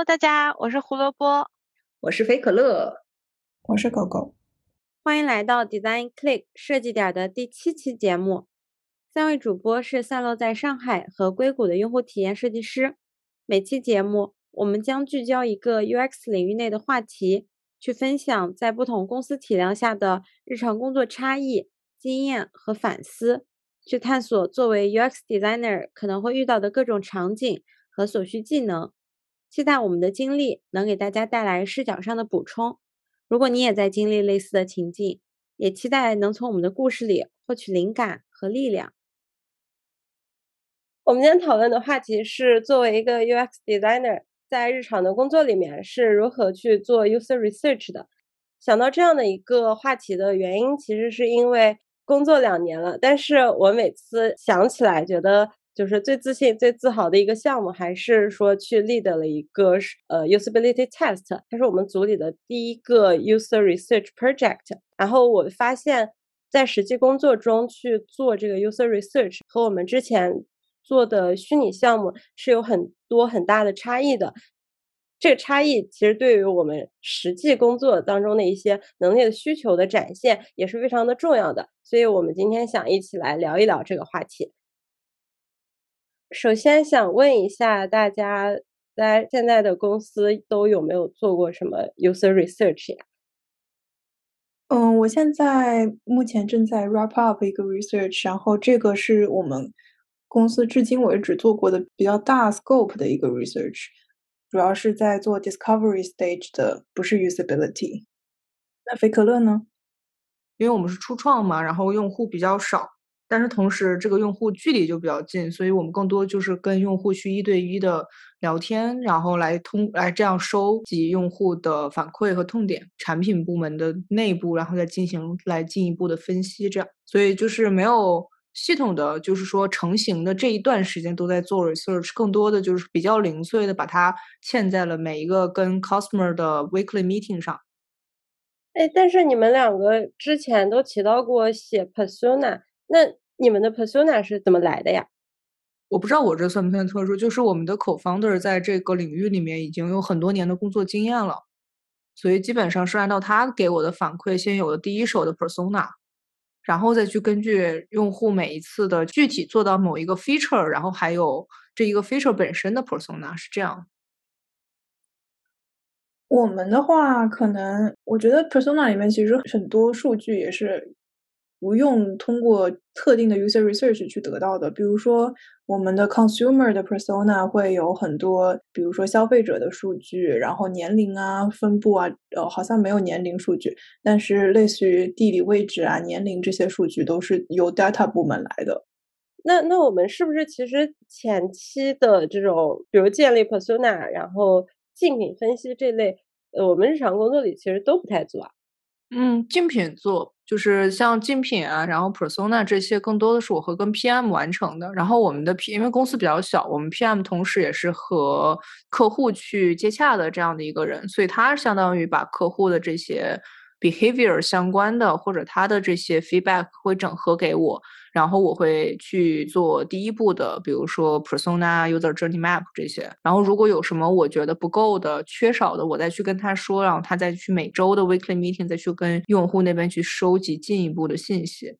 Hello，大家，我是胡萝卜，我是肥可乐，我是狗狗，欢迎来到 Design Click 设计点的第七期节目。三位主播是散落在上海和硅谷的用户体验设计师。每期节目，我们将聚焦一个 UX 领域内的话题，去分享在不同公司体量下的日常工作差异、经验和反思，去探索作为 UX designer 可能会遇到的各种场景和所需技能。期待我们的经历能给大家带来视角上的补充。如果你也在经历类似的情境，也期待能从我们的故事里获取灵感和力量。我们今天讨论的话题是，作为一个 UX designer，在日常的工作里面是如何去做 user research 的。想到这样的一个话题的原因，其实是因为工作两年了，但是我每次想起来，觉得。就是最自信、最自豪的一个项目，还是说去 lead 了一个呃 usability test，它是我们组里的第一个 user research project。然后我发现，在实际工作中去做这个 user research，和我们之前做的虚拟项目是有很多很大的差异的。这个差异其实对于我们实际工作当中的一些能力的需求的展现也是非常的重要的。所以我们今天想一起来聊一聊这个话题。首先想问一下大家，在现在的公司都有没有做过什么 user research 呀？嗯，我现在目前正在 wrap up 一个 research，然后这个是我们公司至今为止做过的比较大 scope 的一个 research，主要是在做 discovery stage 的，不是 usability。那菲可乐呢？因为我们是初创嘛，然后用户比较少。但是同时，这个用户距离就比较近，所以我们更多就是跟用户去一对一的聊天，然后来通来这样收集用户的反馈和痛点，产品部门的内部，然后再进行来进一步的分析，这样，所以就是没有系统的，就是说成型的这一段时间都在做 research，更多的就是比较零碎的把它嵌在了每一个跟 customer 的 weekly meeting 上。哎，但是你们两个之前都提到过写 persona。那你们的 persona 是怎么来的呀？我不知道我这算不算特殊，就是我们的 co-founder 在这个领域里面已经有很多年的工作经验了，所以基本上是按照他给我的反馈，先有了第一手的 persona，然后再去根据用户每一次的具体做到某一个 feature，然后还有这一个 feature 本身的 persona 是这样。我们的话，可能我觉得 persona 里面其实很多数据也是。不用通过特定的 user research 去得到的，比如说我们的 consumer 的 persona 会有很多，比如说消费者的数据，然后年龄啊、分布啊，呃，好像没有年龄数据，但是类似于地理位置啊、年龄这些数据都是由 data 部门来的。那那我们是不是其实前期的这种，比如建立 persona，然后竞品分析这类，呃，我们日常工作里其实都不太做啊？嗯，竞品做。就是像竞品啊，然后 persona 这些，更多的是我会跟 PM 完成的。然后我们的 P，因为公司比较小，我们 PM 同时也是和客户去接洽的这样的一个人，所以他相当于把客户的这些。Behavior 相关的或者他的这些 feedback 会整合给我，然后我会去做第一步的，比如说 persona user journey map 这些。然后如果有什么我觉得不够的、缺少的，我再去跟他说，然后他再去每周的 weekly meeting 再去跟用户那边去收集进一步的信息。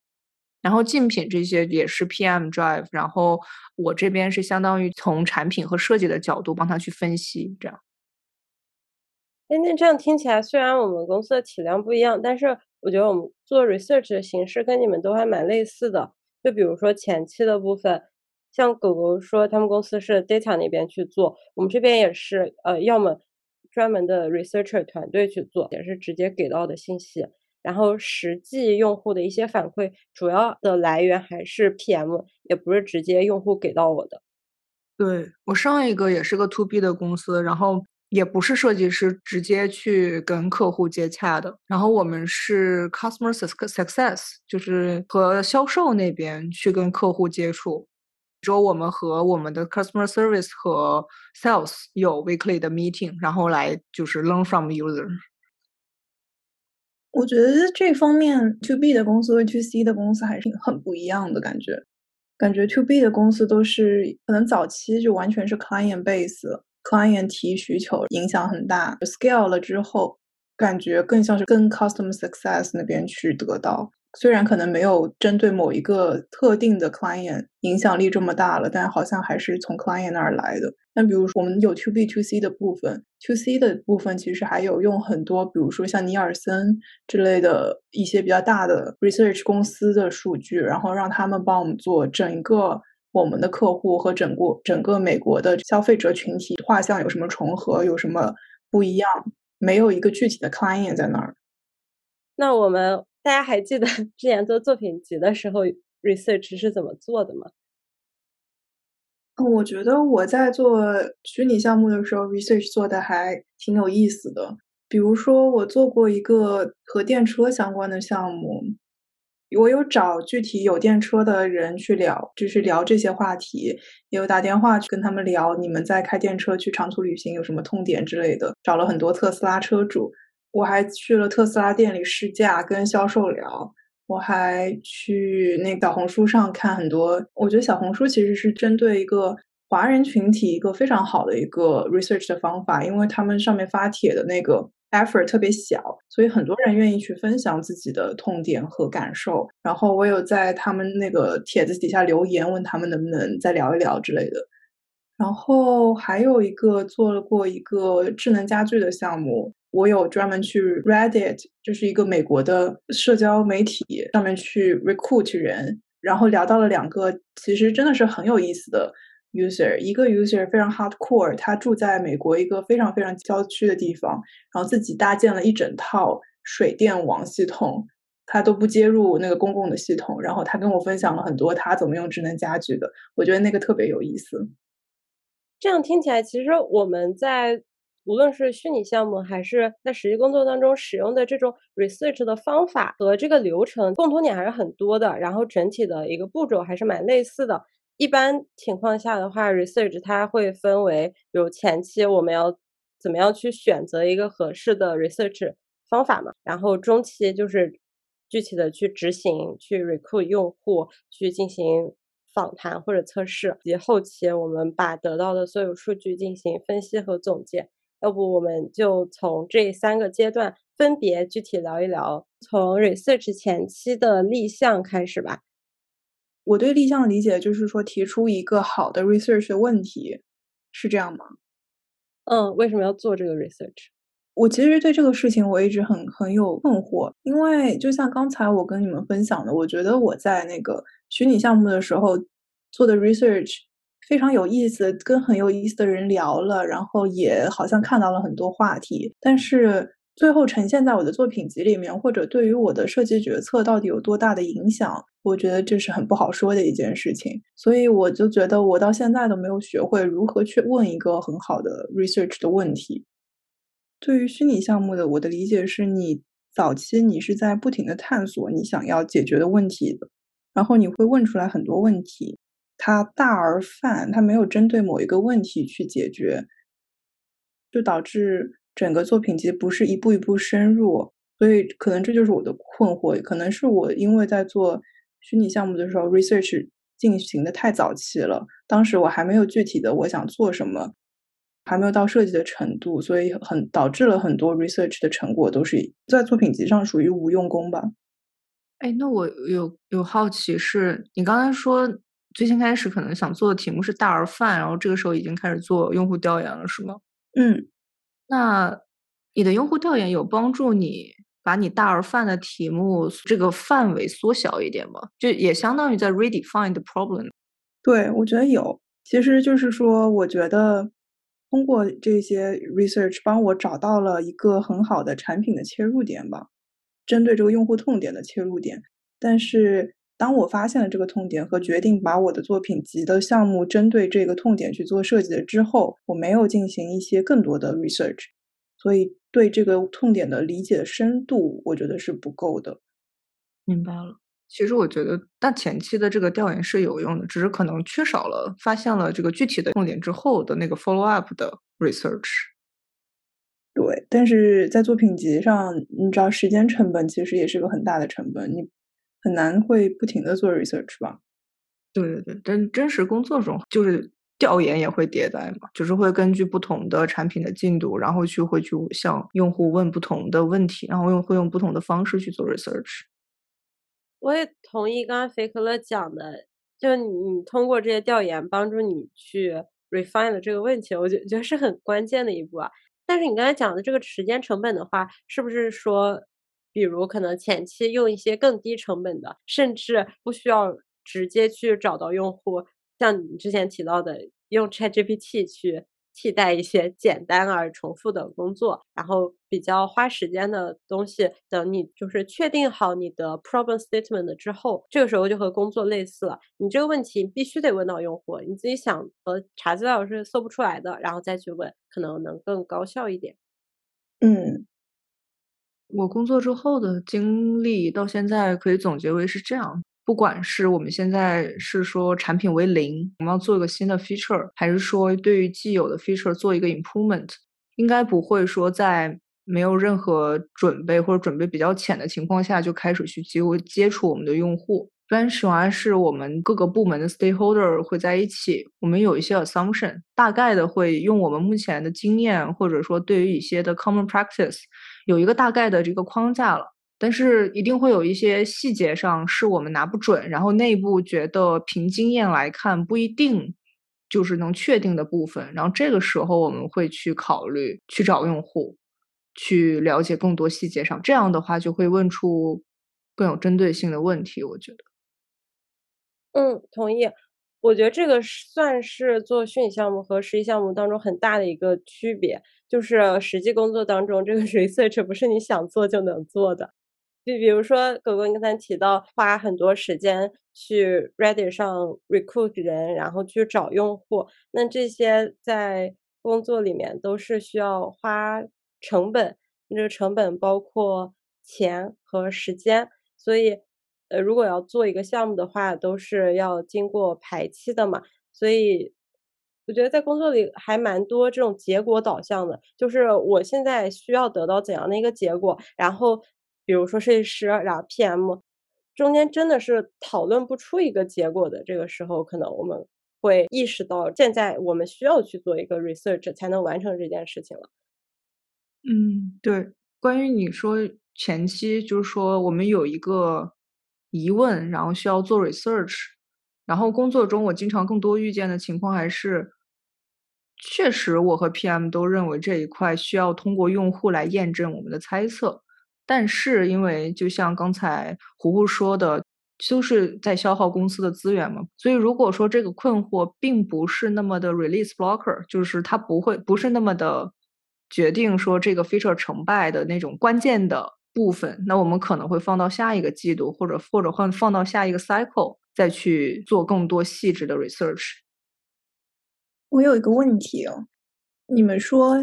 然后竞品这些也是 PM drive，然后我这边是相当于从产品和设计的角度帮他去分析，这样。哎，那这样听起来，虽然我们公司的体量不一样，但是我觉得我们做 research 的形式跟你们都还蛮类似的。就比如说前期的部分，像狗狗说他们公司是 data 那边去做，我们这边也是，呃，要么专门的 researcher 团队去做，也是直接给到的信息。然后实际用户的一些反馈，主要的来源还是 PM，也不是直接用户给到我的。对我上一个也是个 to B 的公司，然后。也不是设计师直接去跟客户接洽的，然后我们是 customer success，就是和销售那边去跟客户接触。之后我们和我们的 customer service 和 sales 有 weekly 的 meeting，然后来就是 learn from user。我觉得这方面 to B 的公司和 to C 的公司还是很不一样的感觉。感觉 to B 的公司都是可能早期就完全是 client base。Client 提需求影响很大，scale 了之后，感觉更像是跟 customer success 那边去得到。虽然可能没有针对某一个特定的 client 影响力这么大了，但好像还是从 client 那儿来的。那比如说我们有 to B to C 的部分，to C 的部分其实还有用很多，比如说像尼尔森之类的一些比较大的 research 公司的数据，然后让他们帮我们做整个我们的客户和整个整个美国的消费者群体画像有什么重合，有什么不一样，没有一个具体的 client 在那儿。那我们。大家还记得 之前做作品集的时候，research 是怎么做的吗？我觉得我在做虚拟项目的时候，research 做的还挺有意思的。比如说，我做过一个和电车相关的项目，我有找具体有电车的人去聊，就是聊这些话题，也有打电话去跟他们聊，你们在开电车去长途旅行有什么痛点之类的，找了很多特斯拉车主。我还去了特斯拉店里试驾，跟销售聊。我还去那小红书上看很多。我觉得小红书其实是针对一个华人群体一个非常好的一个 research 的方法，因为他们上面发帖的那个 effort 特别小，所以很多人愿意去分享自己的痛点和感受。然后我有在他们那个帖子底下留言，问他们能不能再聊一聊之类的。然后还有一个做了过一个智能家居的项目。我有专门去 Reddit，就是一个美国的社交媒体上面去 recruit 人，然后聊到了两个其实真的是很有意思的 user。一个 user 非常 hardcore，他住在美国一个非常非常郊区的地方，然后自己搭建了一整套水电网系统，他都不接入那个公共的系统。然后他跟我分享了很多他怎么用智能家居的，我觉得那个特别有意思。这样听起来，其实我们在。无论是虚拟项目还是在实际工作当中使用的这种 research 的方法和这个流程，共同点还是很多的。然后整体的一个步骤还是蛮类似的。一般情况下的话，research 它会分为，比如前期我们要怎么样去选择一个合适的 research 方法嘛，然后中期就是具体的去执行，去 recruit 用户，去进行访谈或者测试，以及后期我们把得到的所有数据进行分析和总结。要不我们就从这三个阶段分别具体聊一聊，从 research 前期的立项开始吧。我对立项的理解就是说，提出一个好的 research 的问题，是这样吗？嗯，为什么要做这个 research？我其实对这个事情我一直很很有困惑，因为就像刚才我跟你们分享的，我觉得我在那个虚拟项目的时候做的 research。非常有意思，跟很有意思的人聊了，然后也好像看到了很多话题，但是最后呈现在我的作品集里面，或者对于我的设计决策到底有多大的影响，我觉得这是很不好说的一件事情。所以我就觉得我到现在都没有学会如何去问一个很好的 research 的问题。对于虚拟项目的我的理解是，你早期你是在不停的探索你想要解决的问题，然后你会问出来很多问题。它大而泛，它没有针对某一个问题去解决，就导致整个作品集不是一步一步深入，所以可能这就是我的困惑。可能是我因为在做虚拟项目的时候，research 进行的太早期了，当时我还没有具体的我想做什么，还没有到设计的程度，所以很导致了很多 research 的成果都是在作品集上属于无用功吧。哎，那我有有好奇，是你刚才说。最先开始可能想做的题目是大而泛，然后这个时候已经开始做用户调研了，是吗？嗯，那你的用户调研有帮助你把你大而泛的题目这个范围缩小一点吗？就也相当于在 redefine the problem。对，我觉得有。其实就是说，我觉得通过这些 research 帮我找到了一个很好的产品的切入点吧，针对这个用户痛点的切入点，但是。当我发现了这个痛点和决定把我的作品集的项目针对这个痛点去做设计了之后，我没有进行一些更多的 research，所以对这个痛点的理解深度，我觉得是不够的。明白了。其实我觉得，但前期的这个调研是有用的，只是可能缺少了发现了这个具体的痛点之后的那个 follow up 的 research。对，但是在作品集上，你知道时间成本其实也是个很大的成本，你。很难会不停的做 research 吧？对对对，但真实工作中就是调研也会迭代嘛，就是会根据不同的产品的进度，然后去会去向用户问不同的问题，然后用会用不同的方式去做 research。我也同意刚刚肥可乐讲的，就你通过这些调研帮助你去 refine 的这个问题，我觉觉得是很关键的一步啊。但是你刚才讲的这个时间成本的话，是不是说，比如可能前期用一些更低成本的，甚至不需要直接去找到用户？像你之前提到的，用 ChatGPT 去替代一些简单而重复的工作，然后比较花时间的东西，等你就是确定好你的 problem statement 之后，这个时候就和工作类似了。你这个问题必须得问到用户，你自己想和查资料是搜不出来的，然后再去问，可能能更高效一点。嗯，我工作之后的经历到现在可以总结为是这样。不管是我们现在是说产品为零，我们要做一个新的 feature，还是说对于既有的 feature 做一个 improvement，应该不会说在没有任何准备或者准备比较浅的情况下就开始去接接触我们的用户。一般情况是我们各个部门的 stakeholder 会在一起，我们有一些 assumption，大概的会用我们目前的经验，或者说对于一些的 common practice，有一个大概的这个框架了。但是一定会有一些细节上是我们拿不准，然后内部觉得凭经验来看不一定就是能确定的部分，然后这个时候我们会去考虑去找用户，去了解更多细节上，这样的话就会问出更有针对性的问题。我觉得，嗯，同意。我觉得这个算是做虚拟项目和实际项目当中很大的一个区别，就是实际工作当中这个 research 不是你想做就能做的。就比如说，狗狗你刚才提到花很多时间去 Reddit 上 recruit 人，然后去找用户，那这些在工作里面都是需要花成本，这个成本包括钱和时间，所以，呃，如果要做一个项目的话，都是要经过排期的嘛，所以我觉得在工作里还蛮多这种结果导向的，就是我现在需要得到怎样的一个结果，然后。比如说设计师，然后 PM，中间真的是讨论不出一个结果的。这个时候，可能我们会意识到，现在我们需要去做一个 research 才能完成这件事情了。嗯，对。关于你说前期，就是说我们有一个疑问，然后需要做 research，然后工作中我经常更多遇见的情况还是，确实我和 PM 都认为这一块需要通过用户来验证我们的猜测。但是，因为就像刚才胡胡说的，就是在消耗公司的资源嘛，所以如果说这个困惑并不是那么的 release blocker，就是它不会不是那么的决定说这个 feature 成败的那种关键的部分，那我们可能会放到下一个季度，或者或者换放到下一个 cycle 再去做更多细致的 research。我有一个问题哦，你们说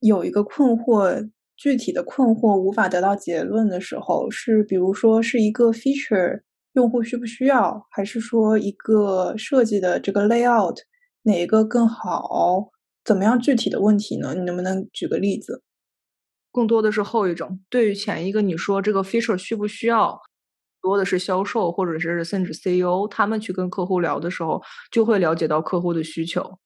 有一个困惑。具体的困惑无法得到结论的时候，是比如说是一个 feature 用户需不需要，还是说一个设计的这个 layout 哪一个更好？怎么样具体的问题呢？你能不能举个例子？更多的是后一种。对于前一个你说这个 feature 需不需要，多的是销售或者是甚至 CEO 他们去跟客户聊的时候，就会了解到客户的需求，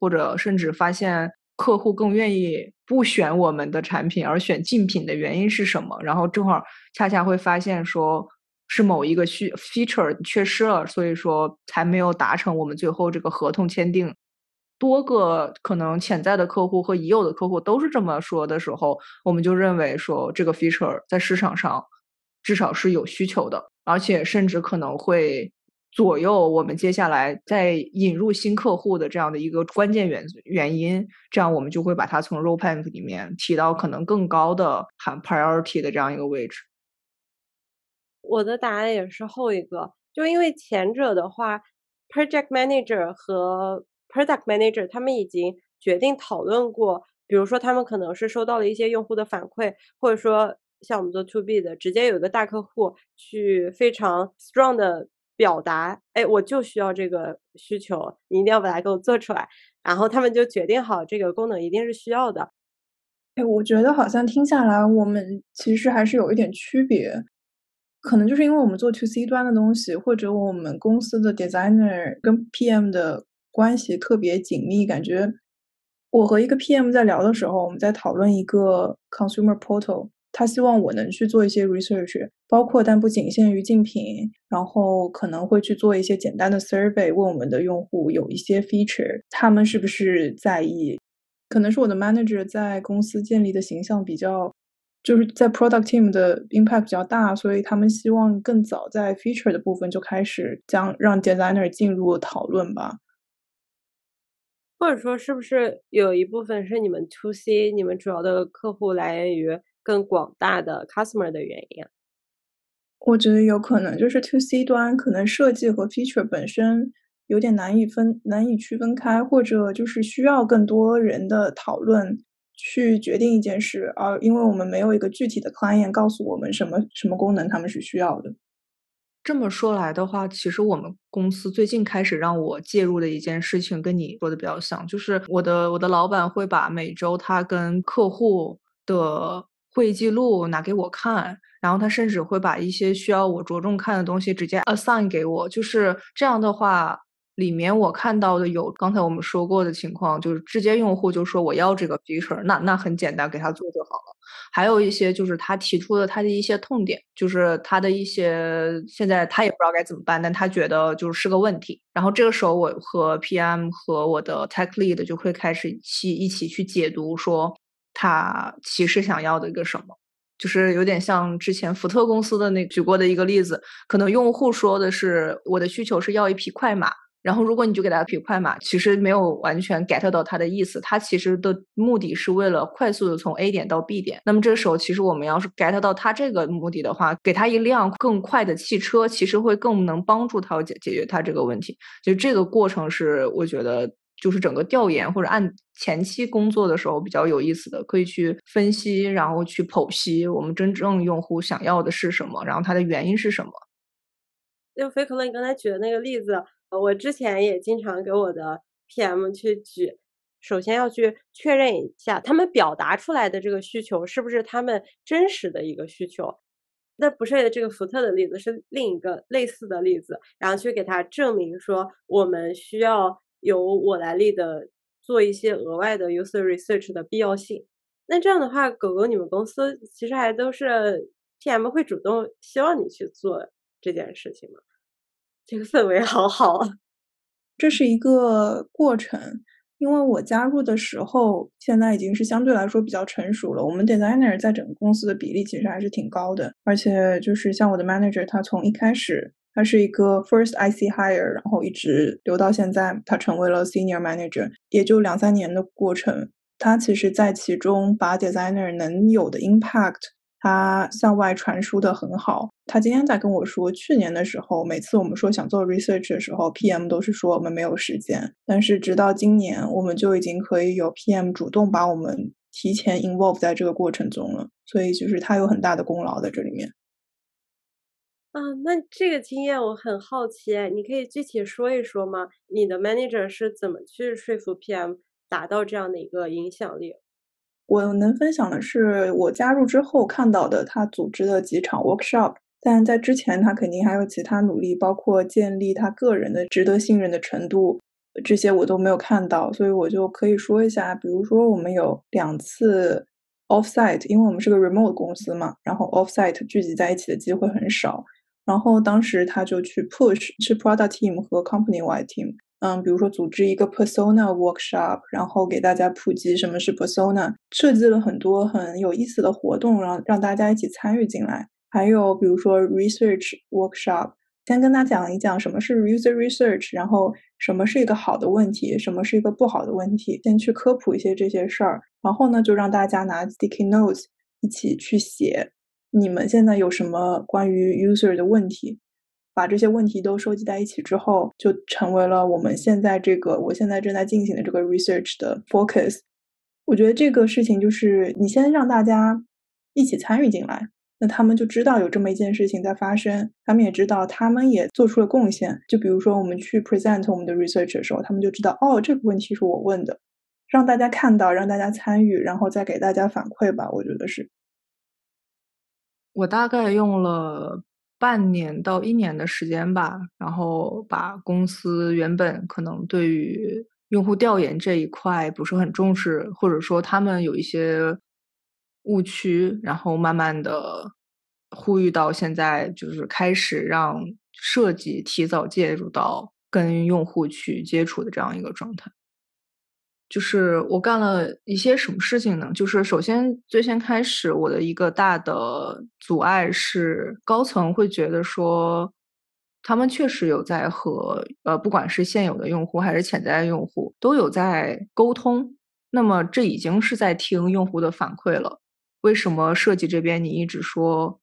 或者甚至发现。客户更愿意不选我们的产品而选竞品的原因是什么？然后正好恰恰会发现说是某一个需 feature 缺失了，所以说才没有达成我们最后这个合同签订。多个可能潜在的客户和已有的客户都是这么说的时候，我们就认为说这个 feature 在市场上至少是有需求的，而且甚至可能会。左右我们接下来再引入新客户的这样的一个关键原原因，这样我们就会把它从 roadmap 里面提到可能更高的含 priority 的这样一个位置。我的答案也是后一个，就因为前者的话，project manager 和 product manager 他们已经决定讨论过，比如说他们可能是收到了一些用户的反馈，或者说像我们做 to B 的，直接有一个大客户去非常 strong 的。表达，哎，我就需要这个需求，你一定要把它给我做出来。然后他们就决定好这个功能一定是需要的。哎，我觉得好像听下来，我们其实还是有一点区别。可能就是因为我们做 to C 端的东西，或者我们公司的 designer 跟 PM 的。关系特别紧密，感觉我和一个 PM 在聊的时候，我们在讨论一个 consumer portal，他希望我能去做一些 research，包括但不仅限于竞品，然后可能会去做一些简单的 survey，问我们的用户有一些 feature，他们是不是在意？可能是我的 manager 在公司建立的形象比较。就是在 product team 的 impact 比较大，所以他们希望更早在 feature 的部分就开始将让 designer 进入讨论吧。或者说，是不是有一部分是你们 to C，你们主要的客户来源于更广大的 customer 的原因？我觉得有可能，就是 to C 端可能设计和 feature 本身有点难以分、难以区分开，或者就是需要更多人的讨论。去决定一件事，而因为我们没有一个具体的 client 告诉我们什么什么功能他们是需要的。这么说来的话，其实我们公司最近开始让我介入的一件事情，跟你说的比较像，就是我的我的老板会把每周他跟客户的会议记录拿给我看，然后他甚至会把一些需要我着重看的东西直接 assign 给我，就是这样的话。里面我看到的有刚才我们说过的情况，就是直接用户就说我要这个 feature，那那很简单，给他做就好了。还有一些就是他提出了他的一些痛点，就是他的一些现在他也不知道该怎么办，但他觉得就是是个问题。然后这个时候我和 PM 和我的 tech lead 就会开始去一起去解读，说他其实想要的一个什么，就是有点像之前福特公司的那举过的一个例子，可能用户说的是我的需求是要一匹快马。然后，如果你就给他匹快马，其实没有完全 get 到他的意思。他其实的目的是为了快速的从 A 点到 B 点。那么这时候，其实我们要是 get 到他这个目的的话，给他一辆更快的汽车，其实会更能帮助他解解决他这个问题。就这个过程是我觉得就是整个调研或者按前期工作的时候比较有意思的，可以去分析，然后去剖析我们真正用户想要的是什么，然后它的原因是什么。就菲可乐，你刚才举的那个例子。我之前也经常给我的 PM 去举，首先要去确认一下他们表达出来的这个需求是不是他们真实的一个需求。那不是这个福特的例子，是另一个类似的例子，然后去给他证明说我们需要由我来立的做一些额外的 user research 的必要性。那这样的话，狗狗你们公司其实还都是 PM 会主动希望你去做这件事情吗？这个氛围好好，这是一个过程。因为我加入的时候，现在已经是相对来说比较成熟了。我们 designer 在整个公司的比例其实还是挺高的，而且就是像我的 manager，他从一开始他是一个 first IC hire，然后一直留到现在，他成为了 senior manager，也就两三年的过程。他其实在其中把 designer 能有的 impact。他向外传输的很好。他今天在跟我说，去年的时候，每次我们说想做 research 的时候，PM 都是说我们没有时间。但是直到今年，我们就已经可以有 PM 主动把我们提前 involve 在这个过程中了。所以就是他有很大的功劳在这里面。啊，那这个经验我很好奇，你可以具体说一说吗？你的 manager 是怎么去说服 PM 达到这样的一个影响力？我能分享的是，我加入之后看到的他组织的几场 workshop，但在之前他肯定还有其他努力，包括建立他个人的值得信任的程度，这些我都没有看到，所以我就可以说一下，比如说我们有两次 offsite，因为我们是个 remote 公司嘛，然后 offsite 聚集在一起的机会很少，然后当时他就去 push 是 product team 和 company wide team。嗯，比如说组织一个 persona workshop，然后给大家普及什么是 persona，设计了很多很有意思的活动，让让大家一起参与进来。还有比如说 research workshop，先跟他讲一讲什么是 user research，然后什么是一个好的问题，什么是一个不好的问题，先去科普一些这些事儿。然后呢，就让大家拿 sticky notes 一起去写，你们现在有什么关于 user 的问题。把这些问题都收集在一起之后，就成为了我们现在这个我现在正在进行的这个 research 的 focus。我觉得这个事情就是你先让大家一起参与进来，那他们就知道有这么一件事情在发生，他们也知道他们也做出了贡献。就比如说我们去 present 我们的 research 的时候，他们就知道哦，这个问题是我问的，让大家看到，让大家参与，然后再给大家反馈吧。我觉得是，我大概用了。半年到一年的时间吧，然后把公司原本可能对于用户调研这一块不是很重视，或者说他们有一些误区，然后慢慢的呼吁到现在，就是开始让设计提早介入到跟用户去接触的这样一个状态。就是我干了一些什么事情呢？就是首先最先开始，我的一个大的阻碍是高层会觉得说，他们确实有在和呃，不管是现有的用户还是潜在的用户，都有在沟通。那么这已经是在听用户的反馈了。为什么设计这边你一直说，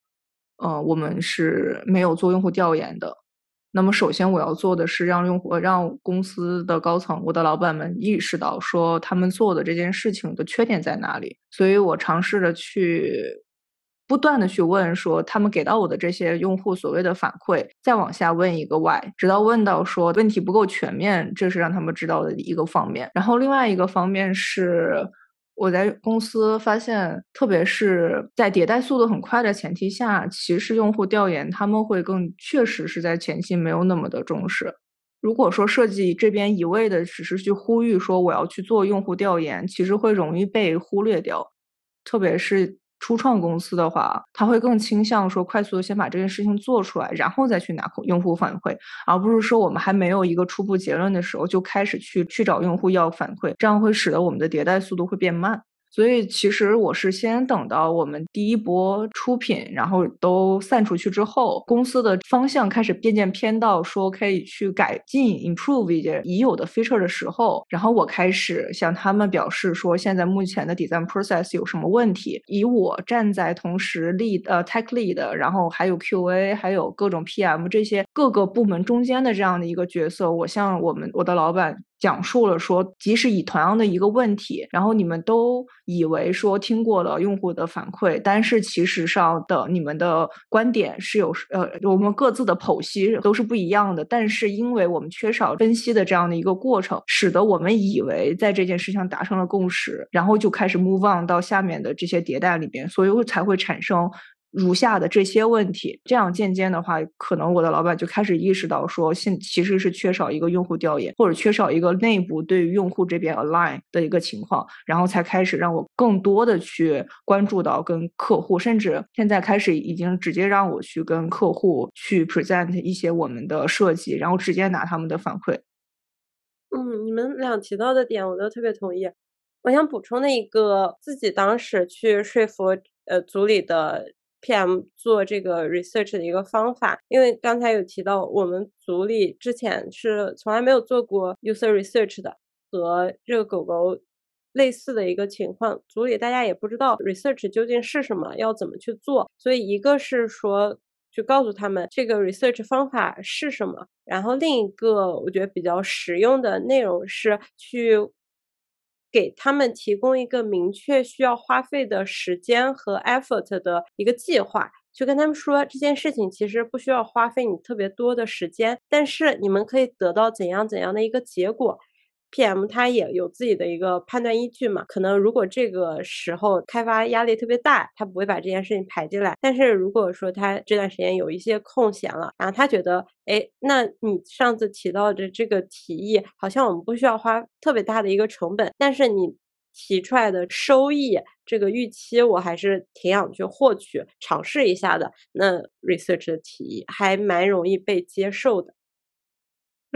呃，我们是没有做用户调研的？那么，首先我要做的是让用户、让公司的高层、我的老板们意识到，说他们做的这件事情的缺点在哪里。所以我尝试着去不断的去问，说他们给到我的这些用户所谓的反馈，再往下问一个 why，直到问到说问题不够全面，这是让他们知道的一个方面。然后另外一个方面是。我在公司发现，特别是在迭代速度很快的前提下，其实用户调研他们会更确实是在前期没有那么的重视。如果说设计这边一味的只是去呼吁说我要去做用户调研，其实会容易被忽略掉，特别是。初创公司的话，他会更倾向说快速的先把这件事情做出来，然后再去拿用户反馈，而不是说我们还没有一个初步结论的时候就开始去去找用户要反馈，这样会使得我们的迭代速度会变慢。所以其实我是先等到我们第一波出品，然后都散出去之后，公司的方向开始渐渐偏到说可以去改进、improve 一些已有的 feature 的时候，然后我开始向他们表示说，现在目前的 design process 有什么问题。以我站在同时 lead 呃 tech lead，然后还有 QA，还有各种 PM 这些各个部门中间的这样的一个角色，我向我们我的老板。讲述了说，即使以同样的一个问题，然后你们都以为说听过了用户的反馈，但是其实上的你们的观点是有呃，我们各自的剖析都是不一样的。但是因为我们缺少分析的这样的一个过程，使得我们以为在这件事情达成了共识，然后就开始 move on 到下面的这些迭代里边，所以才会产生。如下的这些问题，这样渐渐的话，可能我的老板就开始意识到说，现其实是缺少一个用户调研，或者缺少一个内部对于用户这边 align 的一个情况，然后才开始让我更多的去关注到跟客户，甚至现在开始已经直接让我去跟客户去 present 一些我们的设计，然后直接拿他们的反馈。嗯，你们俩提到的点我都特别同意。我想补充的一个，自己当时去说服呃组里的。PM 做这个 research 的一个方法，因为刚才有提到，我们组里之前是从来没有做过 user research 的，和这个狗狗类似的一个情况，组里大家也不知道 research 究竟是什么，要怎么去做，所以一个是说去告诉他们这个 research 方法是什么，然后另一个我觉得比较实用的内容是去。给他们提供一个明确需要花费的时间和 effort 的一个计划，就跟他们说这件事情其实不需要花费你特别多的时间，但是你们可以得到怎样怎样的一个结果。PM 他也有自己的一个判断依据嘛？可能如果这个时候开发压力特别大，他不会把这件事情排进来。但是如果说他这段时间有一些空闲了，然后他觉得，哎，那你上次提到的这个提议，好像我们不需要花特别大的一个成本，但是你提出来的收益这个预期，我还是挺想去获取、尝试一下的。那 research 的提议还蛮容易被接受的。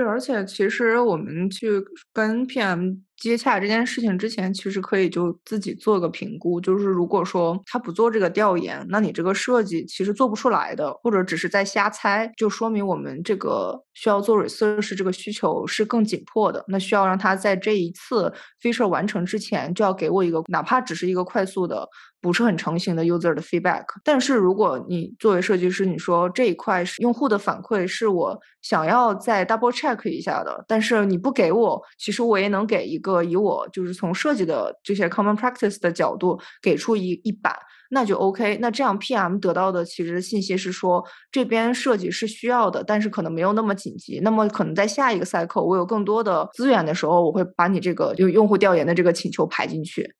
而且其实我们去跟 PM 接洽这件事情之前，其实可以就自己做个评估。就是如果说他不做这个调研，那你这个设计其实做不出来的，或者只是在瞎猜，就说明我们这个需要做 research 这个需求是更紧迫的。那需要让他在这一次 feature 完成之前，就要给我一个哪怕只是一个快速的。不是很成型的 user 的 feedback，但是如果你作为设计师，你说这一块是用户的反馈，是我想要再 double check 一下的，但是你不给我，其实我也能给一个以我就是从设计的这些 common practice 的角度给出一一版，那就 OK。那这样 PM 得到的其实信息是说，这边设计是需要的，但是可能没有那么紧急。那么可能在下一个 cycle 我有更多的资源的时候，我会把你这个就用户调研的这个请求排进去。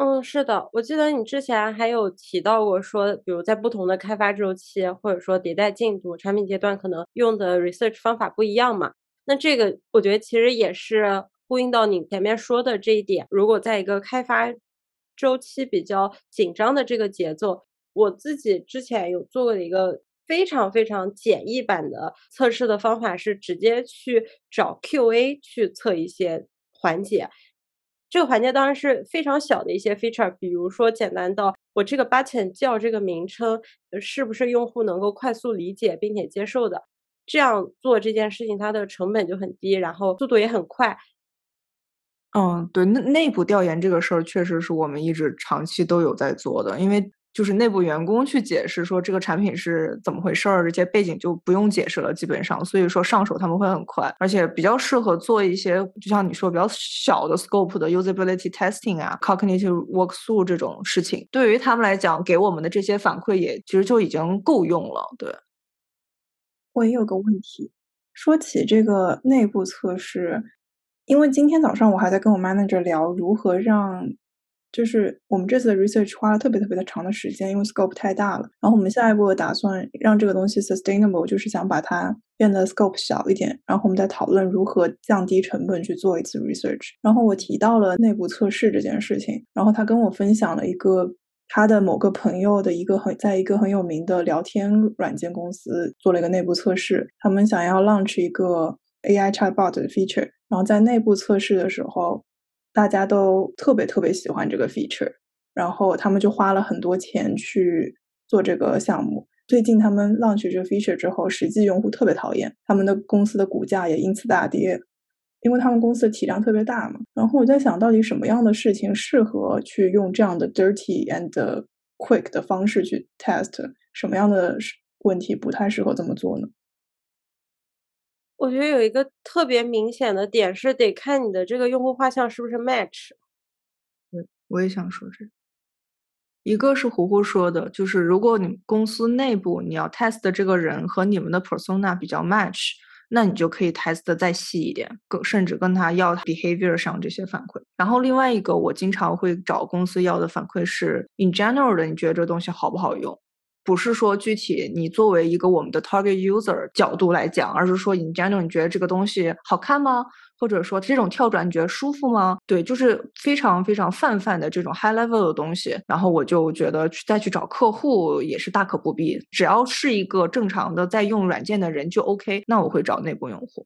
嗯，是的，我记得你之前还有提到过说，比如在不同的开发周期或者说迭代进度、产品阶段，可能用的 research 方法不一样嘛。那这个我觉得其实也是呼应到你前面说的这一点。如果在一个开发周期比较紧张的这个节奏，我自己之前有做过的一个非常非常简易版的测试的方法，是直接去找 QA 去测一些环节。这个环节当然是非常小的一些 feature，比如说简单到我这个 button 叫这个名称是不是用户能够快速理解并且接受的，这样做这件事情它的成本就很低，然后速度也很快。嗯，对，内内部调研这个事儿确实是我们一直长期都有在做的，因为。就是内部员工去解释说这个产品是怎么回事儿，这些背景就不用解释了，基本上，所以说上手他们会很快，而且比较适合做一些，就像你说比较小的 scope 的 usability testing 啊，cognitive walkthrough 这种事情，对于他们来讲，给我们的这些反馈也其实就已经够用了。对，我也有个问题，说起这个内部测试，因为今天早上我还在跟我 manager 聊如何让。就是我们这次的 research 花了特别特别的长的时间，因为 scope 太大了。然后我们下一步打算让这个东西 sustainable，就是想把它变得 scope 小一点。然后我们在讨论如何降低成本去做一次 research。然后我提到了内部测试这件事情，然后他跟我分享了一个他的某个朋友的一个很在一个很有名的聊天软件公司做了一个内部测试，他们想要 launch 一个 AI chatbot 的 feature，然后在内部测试的时候。大家都特别特别喜欢这个 feature，然后他们就花了很多钱去做这个项目。最近他们 launch 这个 feature 之后，实际用户特别讨厌，他们的公司的股价也因此大跌，因为他们公司的体量特别大嘛。然后我在想到底什么样的事情适合去用这样的 dirty and quick 的方式去 test，什么样的问题不太适合这么做呢？我觉得有一个特别明显的点是得看你的这个用户画像是不是 match。对，我也想说这。一个是胡胡说的，就是如果你公司内部你要 test 的这个人和你们的 persona 比较 match，那你就可以 test 的再细一点，更甚至跟他要 behavior 上这些反馈。然后另外一个我经常会找公司要的反馈是 in general 的，你觉得这东西好不好用？不是说具体你作为一个我们的 target user 角度来讲，而是说 in general 你觉得这个东西好看吗？或者说这种跳转你觉得舒服吗？对，就是非常非常泛泛的这种 high level 的东西。然后我就觉得去再去找客户也是大可不必，只要是一个正常的在用软件的人就 OK。那我会找内部用户。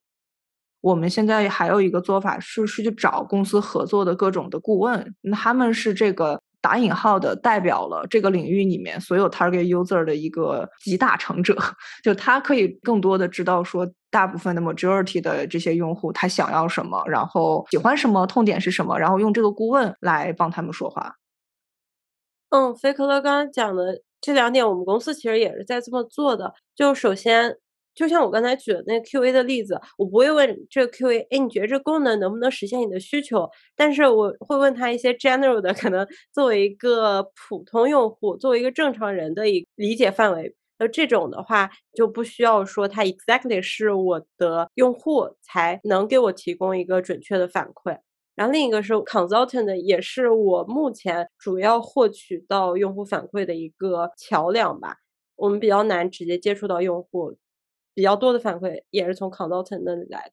我们现在还有一个做法是是去找公司合作的各种的顾问，那他们是这个。打引号的代表了这个领域里面所有 target user 的一个集大成者，就他可以更多的知道说大部分的 majority 的这些用户他想要什么，然后喜欢什么，痛点是什么，然后用这个顾问来帮他们说话。嗯，菲克勒刚刚讲的这两点，我们公司其实也是在这么做的。就首先。就像我刚才举的那个 Q A 的例子，我不会问这个 Q A，哎，你觉得这功能能不能实现你的需求？但是我会问他一些 general 的，可能作为一个普通用户，作为一个正常人的一理解范围。那这种的话，就不需要说他 exactly 是我的用户才能给我提供一个准确的反馈。然后另一个是 consultant，也是我目前主要获取到用户反馈的一个桥梁吧。我们比较难直接接触到用户。比较多的反馈也是从 consultant 那里来的，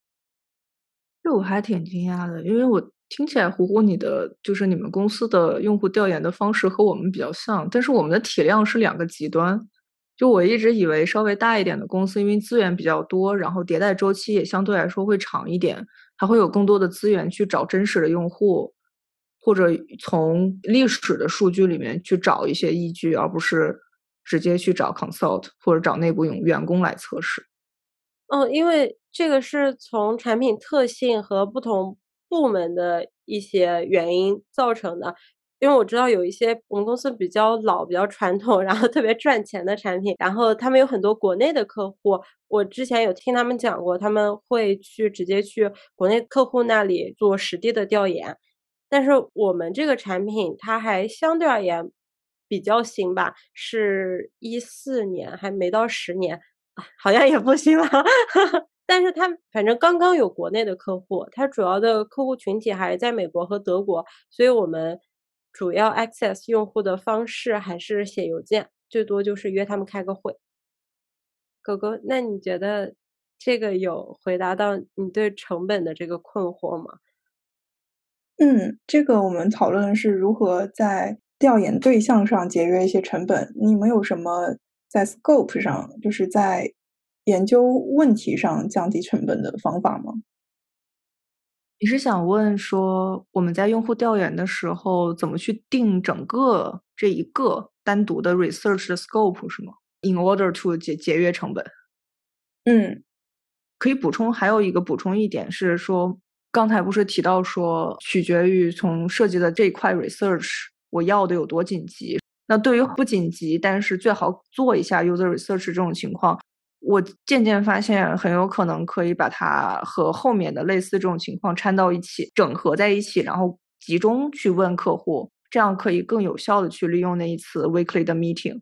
这我还挺惊讶的，因为我听起来胡胡你的就是你们公司的用户调研的方式和我们比较像，但是我们的体量是两个极端。就我一直以为稍微大一点的公司，因为资源比较多，然后迭代周期也相对来说会长一点，还会有更多的资源去找真实的用户，或者从历史的数据里面去找一些依据，而不是直接去找 consult 或者找内部用员工来测试。嗯，因为这个是从产品特性和不同部门的一些原因造成的。因为我知道有一些我们公司比较老、比较传统，然后特别赚钱的产品，然后他们有很多国内的客户。我之前有听他们讲过，他们会去直接去国内客户那里做实地的调研。但是我们这个产品它还相对而言比较新吧，是一四年，还没到十年。好像也不行了，但是他反正刚刚有国内的客户，他主要的客户群体还是在美国和德国，所以我们主要 access 用户的方式还是写邮件，最多就是约他们开个会。狗狗，那你觉得这个有回答到你对成本的这个困惑吗？嗯，这个我们讨论是如何在调研对象上节约一些成本。你们有什么在 scope 上，就是在研究问题上降低成本的方法吗？你是想问说我们在用户调研的时候怎么去定整个这一个单独的 research 的 scope 是吗？In order to 节节约成本。嗯，可以补充，还有一个补充一点是说。刚才不是提到说，取决于从设计的这一块 research，我要的有多紧急。那对于不紧急，但是最好做一下 user research 这种情况，我渐渐发现很有可能可以把它和后面的类似这种情况掺到一起，整合在一起，然后集中去问客户，这样可以更有效的去利用那一次 weekly 的 meeting。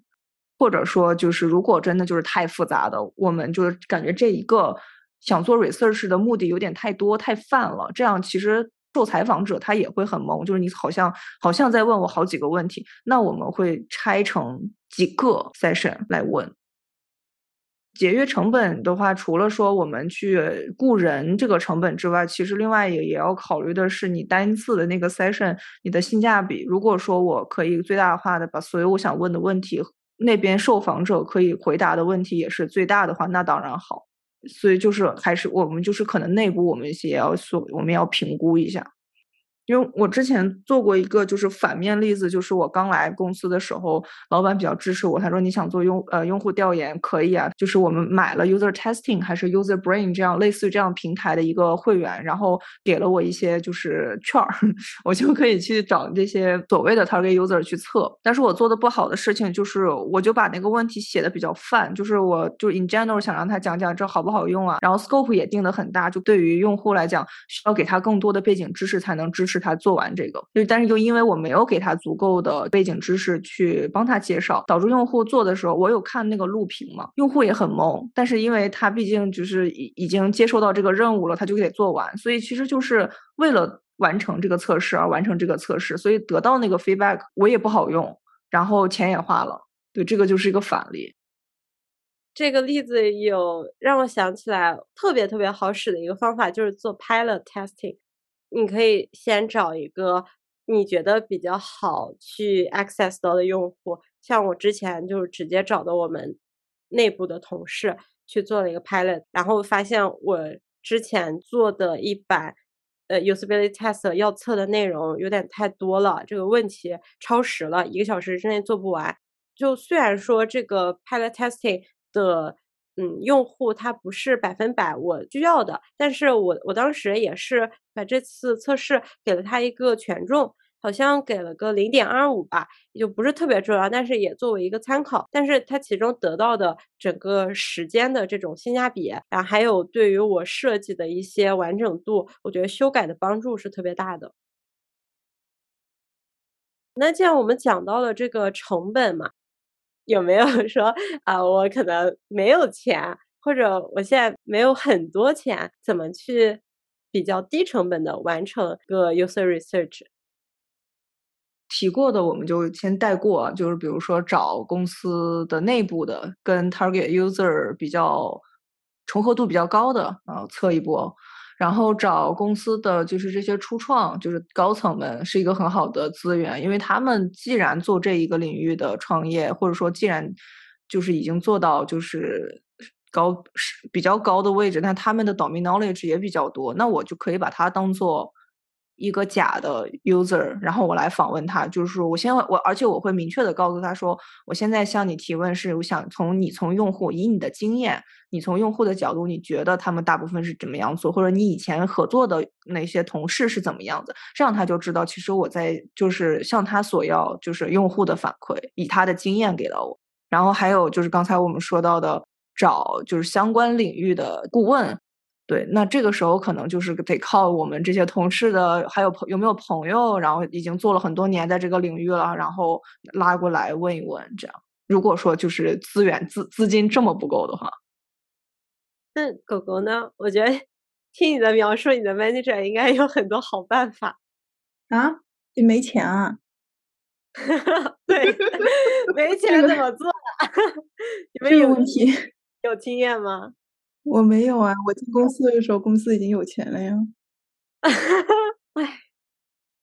或者说，就是如果真的就是太复杂的，我们就是感觉这一个。想做 research 的目的有点太多太泛了，这样其实受采访者他也会很懵，就是你好像好像在问我好几个问题。那我们会拆成几个 session 来问。节约成本的话，除了说我们去雇人这个成本之外，其实另外也也要考虑的是你单次的那个 session 你的性价比。如果说我可以最大化的把所有我想问的问题，那边受访者可以回答的问题也是最大的话，那当然好。所以就是还是我们就是可能内部我们也要说我们要评估一下。因为我之前做过一个就是反面例子，就是我刚来公司的时候，老板比较支持我，他说你想做用呃用户调研可以啊，就是我们买了 user testing 还是 user brain 这样类似于这样平台的一个会员，然后给了我一些就是券儿，我就可以去找这些所谓的 target user 去测。但是我做的不好的事情就是，我就把那个问题写的比较泛，就是我就 in general 想让他讲讲这好不好用啊，然后 scope 也定的很大，就对于用户来讲，需要给他更多的背景知识才能支持。是他做完这个，就但是就因为我没有给他足够的背景知识去帮他介绍，导致用户做的时候，我有看那个录屏嘛，用户也很懵。但是因为他毕竟就是已已经接受到这个任务了，他就得做完，所以其实就是为了完成这个测试而完成这个测试，所以得到那个 feedback 我也不好用，然后钱也花了。对，这个就是一个反例。这个例子有让我想起来特别特别好使的一个方法，就是做 pilot testing。你可以先找一个你觉得比较好去 access 到的用户，像我之前就是直接找的我们内部的同事去做了一个 pilot，然后发现我之前做的一版呃 usability test 要测的内容有点太多了，这个问题超时了，一个小时之内做不完。就虽然说这个 pilot testing 的。嗯，用户他不是百分百我需要的，但是我我当时也是把这次测试给了他一个权重，好像给了个零点二五吧，也就不是特别重要，但是也作为一个参考。但是它其中得到的整个时间的这种性价比，然后还有对于我设计的一些完整度，我觉得修改的帮助是特别大的。那既然我们讲到了这个成本嘛。有没有说啊，我可能没有钱，或者我现在没有很多钱，怎么去比较低成本的完成个 user research？提过的我们就先带过，就是比如说找公司的内部的跟 target user 比较重合度比较高的啊，测一波。然后找公司的就是这些初创，就是高层们是一个很好的资源，因为他们既然做这一个领域的创业，或者说既然就是已经做到就是高比较高的位置，那他们的 domain knowledge 也比较多，那我就可以把它当做。一个假的 user，然后我来访问他，就是我先我，而且我会明确的告诉他说，我现在向你提问是，我想从你从用户以你的经验，你从用户的角度，你觉得他们大部分是怎么样做，或者你以前合作的那些同事是怎么样子，这样他就知道，其实我在就是向他索要就是用户的反馈，以他的经验给到我，然后还有就是刚才我们说到的找就是相关领域的顾问。对，那这个时候可能就是得靠我们这些同事的，还有朋有没有朋友，然后已经做了很多年在这个领域了，然后拉过来问一问，这样。如果说就是资源资资金这么不够的话，那狗狗呢？我觉得听你的描述，你的 manager 应该有很多好办法啊？你没钱啊？对，没钱怎么做？你们有问题有经验吗？我没有啊，我进公司的时候，公司已经有钱了呀。哎，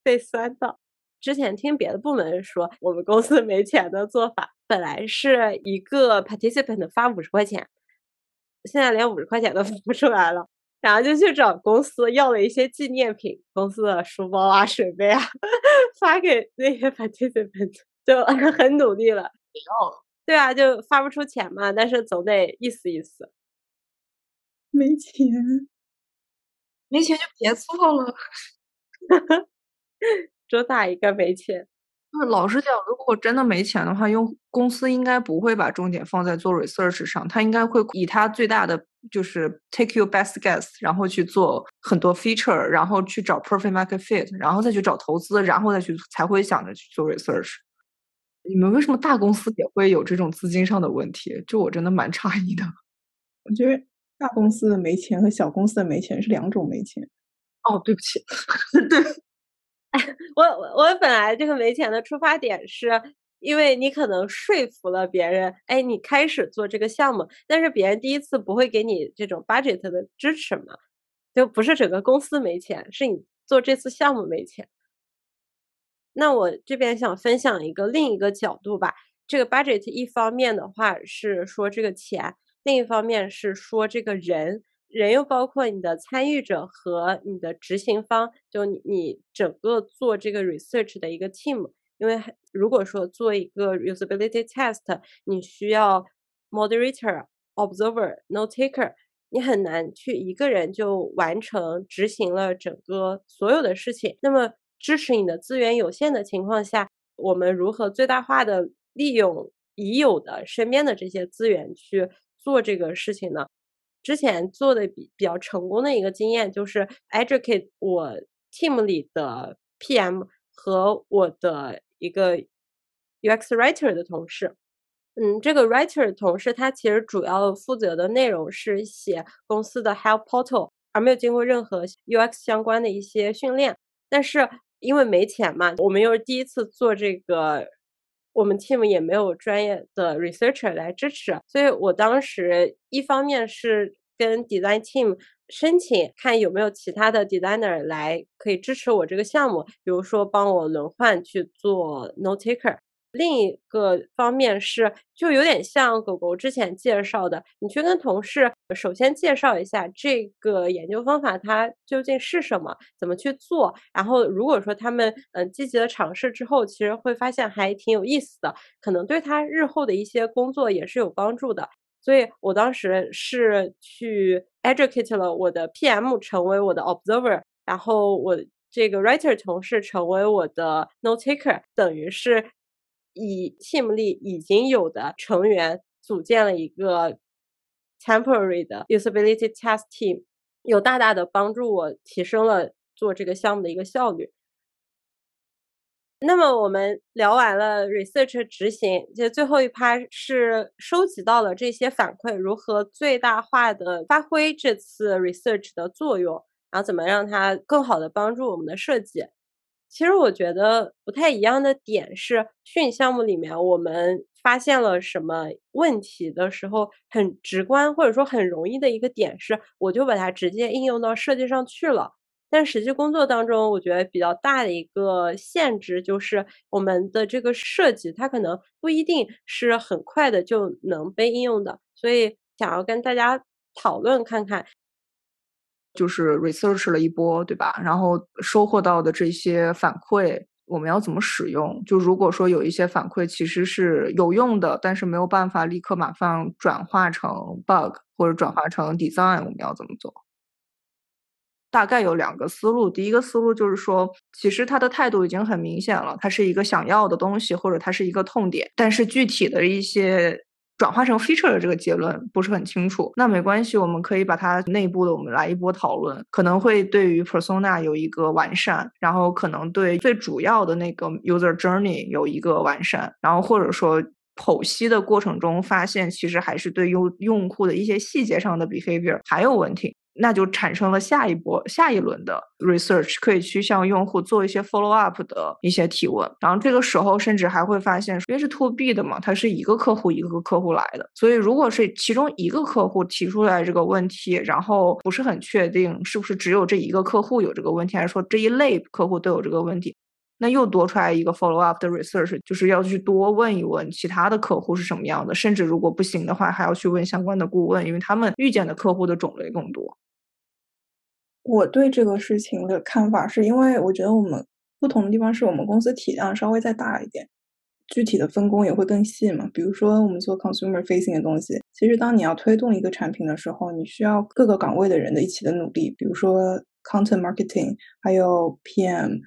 被酸到。之前听别的部门说，我们公司没钱的做法，本来是一个 participant 发五十块钱，现在连五十块钱都发不出来了。然后就去找公司要了一些纪念品，公司的书包啊、水杯啊，发给那些 participant，就很努力了。对啊，就发不出钱嘛，但是总得意思意思。没钱，没钱就别做了。主打一个没钱。就是老实讲，如果真的没钱的话，用公司应该不会把重点放在做 research 上，他应该会以他最大的就是 take your best guess，然后去做很多 feature，然后去找 perfect market fit，然后再去找投资，然后再去才会想着去做 research。你们为什么大公司也会有这种资金上的问题？就我真的蛮诧异的。我觉得大公司的没钱和小公司的没钱是两种没钱。哦，对不起，对。我我本来这个没钱的出发点是，因为你可能说服了别人，哎，你开始做这个项目，但是别人第一次不会给你这种 budget 的支持嘛，就不是整个公司没钱，是你做这次项目没钱。那我这边想分享一个另一个角度吧，这个 budget 一方面的话是说这个钱，另一方面是说这个人。人又包括你的参与者和你的执行方，就你你整个做这个 research 的一个 team。因为如果说做一个 usability test，你需要 moderator、observer、note taker，你很难去一个人就完成执行了整个所有的事情。那么支持你的资源有限的情况下，我们如何最大化的利用已有的身边的这些资源去做这个事情呢？之前做的比比较成功的一个经验就是 educate 我 team 里的 PM 和我的一个 UX writer 的同事。嗯，这个 writer 同事他其实主要负责的内容是写公司的 help portal，而没有经过任何 UX 相关的一些训练。但是因为没钱嘛，我们又是第一次做这个，我们 team 也没有专业的 researcher 来支持，所以我当时一方面是。跟 design team 申请，看有没有其他的 designer 来可以支持我这个项目，比如说帮我轮换去做 note taker。另一个方面是，就有点像狗狗之前介绍的，你去跟同事首先介绍一下这个研究方法它究竟是什么，怎么去做。然后如果说他们嗯积极的尝试之后，其实会发现还挺有意思的，可能对他日后的一些工作也是有帮助的。所以我当时是去 educate 了我的 PM 成为我的 observer，然后我这个 writer 同事成为我的 note taker，等于是以 team 里已经有的成员组建了一个 temporary 的 usability test team，有大大的帮助我提升了做这个项目的一个效率。那么我们聊完了 research 执行，就最后一趴是收集到了这些反馈，如何最大化的发挥这次 research 的作用，然后怎么让它更好的帮助我们的设计。其实我觉得不太一样的点是，虚拟项目里面我们发现了什么问题的时候，很直观或者说很容易的一个点是，我就把它直接应用到设计上去了。但实际工作当中，我觉得比较大的一个限制就是我们的这个设计，它可能不一定是很快的就能被应用的。所以想要跟大家讨论看看，就是 research 了一波，对吧？然后收获到的这些反馈，我们要怎么使用？就如果说有一些反馈其实是有用的，但是没有办法立刻马上转化成 bug 或者转化成 design，我们要怎么做？大概有两个思路，第一个思路就是说，其实他的态度已经很明显了，他是一个想要的东西，或者它是一个痛点，但是具体的一些转化成 feature 的这个结论不是很清楚。那没关系，我们可以把它内部的我们来一波讨论，可能会对于 persona 有一个完善，然后可能对最主要的那个 user journey 有一个完善，然后或者说剖析的过程中发现，其实还是对用用户的一些细节上的 behavior 还有问题。那就产生了下一波、下一轮的 research，可以去向用户做一些 follow up 的一些提问。然后这个时候甚至还会发现，因为是 to B 的嘛，它是一个客户一个客户来的，所以如果是其中一个客户提出来这个问题，然后不是很确定是不是只有这一个客户有这个问题，还是说这一类客户都有这个问题，那又多出来一个 follow up 的 research，就是要去多问一问其他的客户是什么样的，甚至如果不行的话，还要去问相关的顾问，因为他们遇见的客户的种类更多。我对这个事情的看法是因为我觉得我们不同的地方是我们公司体量稍微再大一点，具体的分工也会更细嘛。比如说我们做 consumer facing 的东西，其实当你要推动一个产品的时候，你需要各个岗位的人的一起的努力，比如说 content marketing，还有 PM。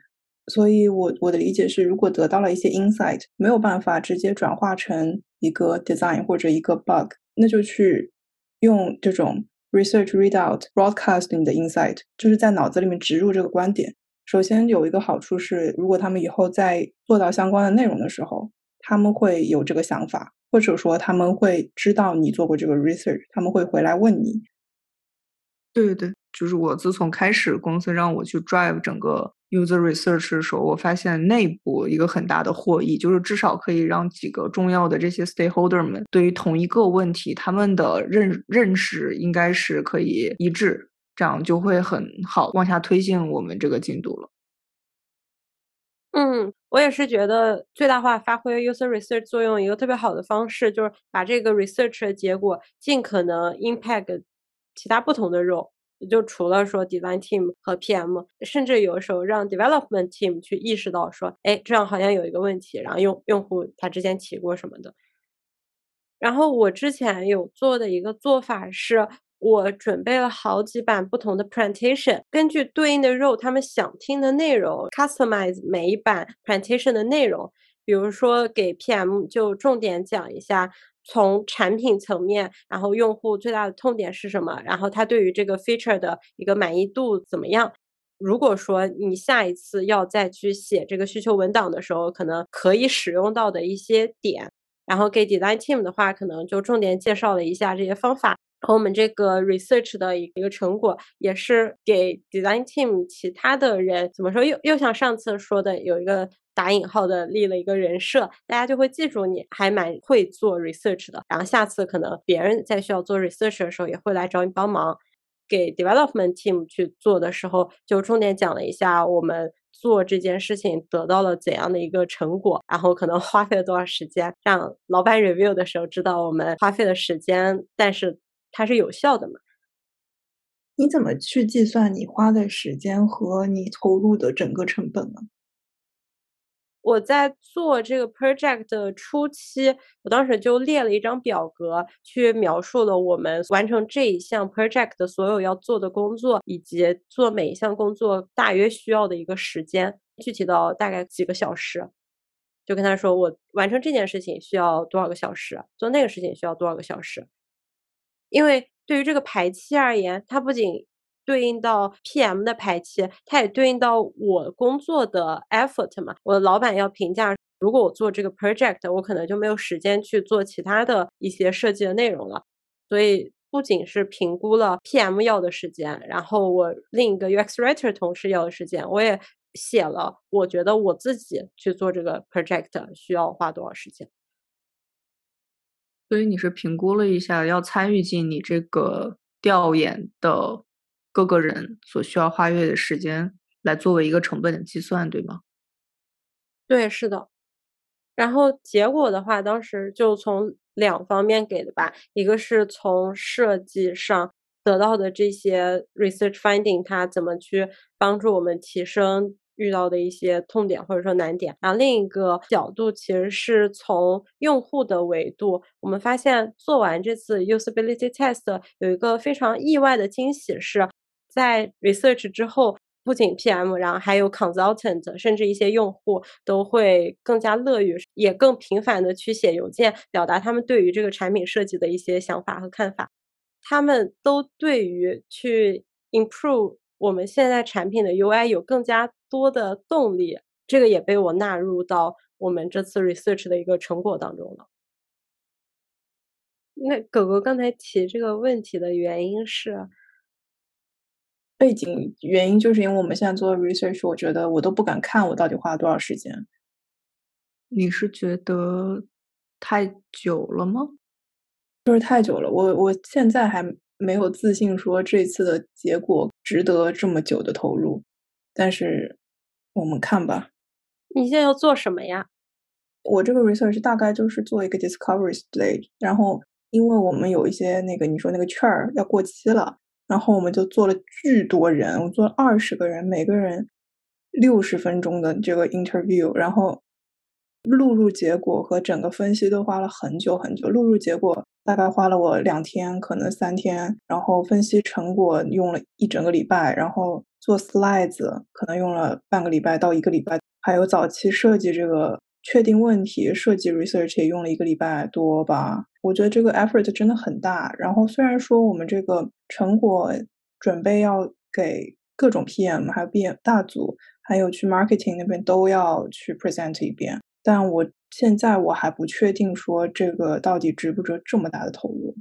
所以我我的理解是，如果得到了一些 insight，没有办法直接转化成一个 design 或者一个 bug，那就去用这种。Research readout broadcasting 的 insight 就是在脑子里面植入这个观点。首先有一个好处是，如果他们以后在做到相关的内容的时候，他们会有这个想法，或者说他们会知道你做过这个 research，他们会回来问你。对对对，就是我自从开始公司让我去 drive 整个。User research 的时候，我发现内部一个很大的获益，就是至少可以让几个重要的这些 stakeholder 们对于同一个问题，他们的认认识应该是可以一致，这样就会很好往下推进我们这个进度了。嗯，我也是觉得最大化发挥 user research 作用一个特别好的方式，就是把这个 research 的结果尽可能 impact 其他不同的 role。就除了说 design team 和 PM，甚至有时候让 development team 去意识到说，哎，这样好像有一个问题，然后用用户他之前提过什么的。然后我之前有做的一个做法是，我准备了好几版不同的 presentation，根据对应的 role 他们想听的内容，customize 每一版 presentation 的内容。比如说给 PM 就重点讲一下。从产品层面，然后用户最大的痛点是什么？然后他对于这个 feature 的一个满意度怎么样？如果说你下一次要再去写这个需求文档的时候，可能可以使用到的一些点，然后给 design team 的话，可能就重点介绍了一下这些方法。我们这个 research 的一个成果，也是给 design team 其他的人怎么说？又又像上次说的，有一个。打引号的立了一个人设，大家就会记住你还蛮会做 research 的。然后下次可能别人在需要做 research 的时候，也会来找你帮忙。给 development team 去做的时候，就重点讲了一下我们做这件事情得到了怎样的一个成果，然后可能花费了多少时间，让老板 review 的时候知道我们花费的时间，但是它是有效的嘛？你怎么去计算你花的时间和你投入的整个成本呢？我在做这个 project 的初期，我当时就列了一张表格，去描述了我们完成这一项 project 的所有要做的工作，以及做每一项工作大约需要的一个时间，具体到大概几个小时。就跟他说，我完成这件事情需要多少个小时，做那个事情需要多少个小时。因为对于这个排期而言，它不仅对应到 PM 的排期，它也对应到我工作的 effort 嘛。我的老板要评价，如果我做这个 project，我可能就没有时间去做其他的一些设计的内容了。所以不仅是评估了 PM 要的时间，然后我另一个 UX writer 同事要的时间，我也写了，我觉得我自己去做这个 project 需要花多少时间。所以你是评估了一下要参与进你这个调研的。各个人所需要花费的时间来作为一个成本的计算，对吗？对，是的。然后结果的话，当时就从两方面给的吧，一个是从设计上得到的这些 research finding，它怎么去帮助我们提升遇到的一些痛点或者说难点。然后另一个角度其实是从用户的维度，我们发现做完这次 usability test 有一个非常意外的惊喜是。在 research 之后，不仅 PM，然后还有 consultant，甚至一些用户都会更加乐于，也更频繁的去写邮件，表达他们对于这个产品设计的一些想法和看法。他们都对于去 improve 我们现在产品的 UI 有更加多的动力。这个也被我纳入到我们这次 research 的一个成果当中了。那狗狗刚才提这个问题的原因是？背景原因，就是因为我们现在做的 research，我觉得我都不敢看我到底花了多少时间。你是觉得太久了吗？就是太久了，我我现在还没有自信说这次的结果值得这么久的投入，但是我们看吧。你现在要做什么呀？我这个 research 大概就是做一个 discovery stage，然后因为我们有一些那个你说那个券儿要过期了，然后我们就做了巨多人，我做了二十个人，每个人六十分钟的这个 interview，然后录入结果和整个分析都花了很久很久，录入结果。大概花了我两天，可能三天，然后分析成果用了一整个礼拜，然后做 slides 可能用了半个礼拜到一个礼拜，还有早期设计这个确定问题设计 research 也用了一个礼拜多吧。我觉得这个 effort 真的很大。然后虽然说我们这个成果准备要给各种 PM，还有 BM 大组，还有去 marketing 那边都要去 present 一遍，但我。现在我还不确定说这个到底值不值这么大的投入。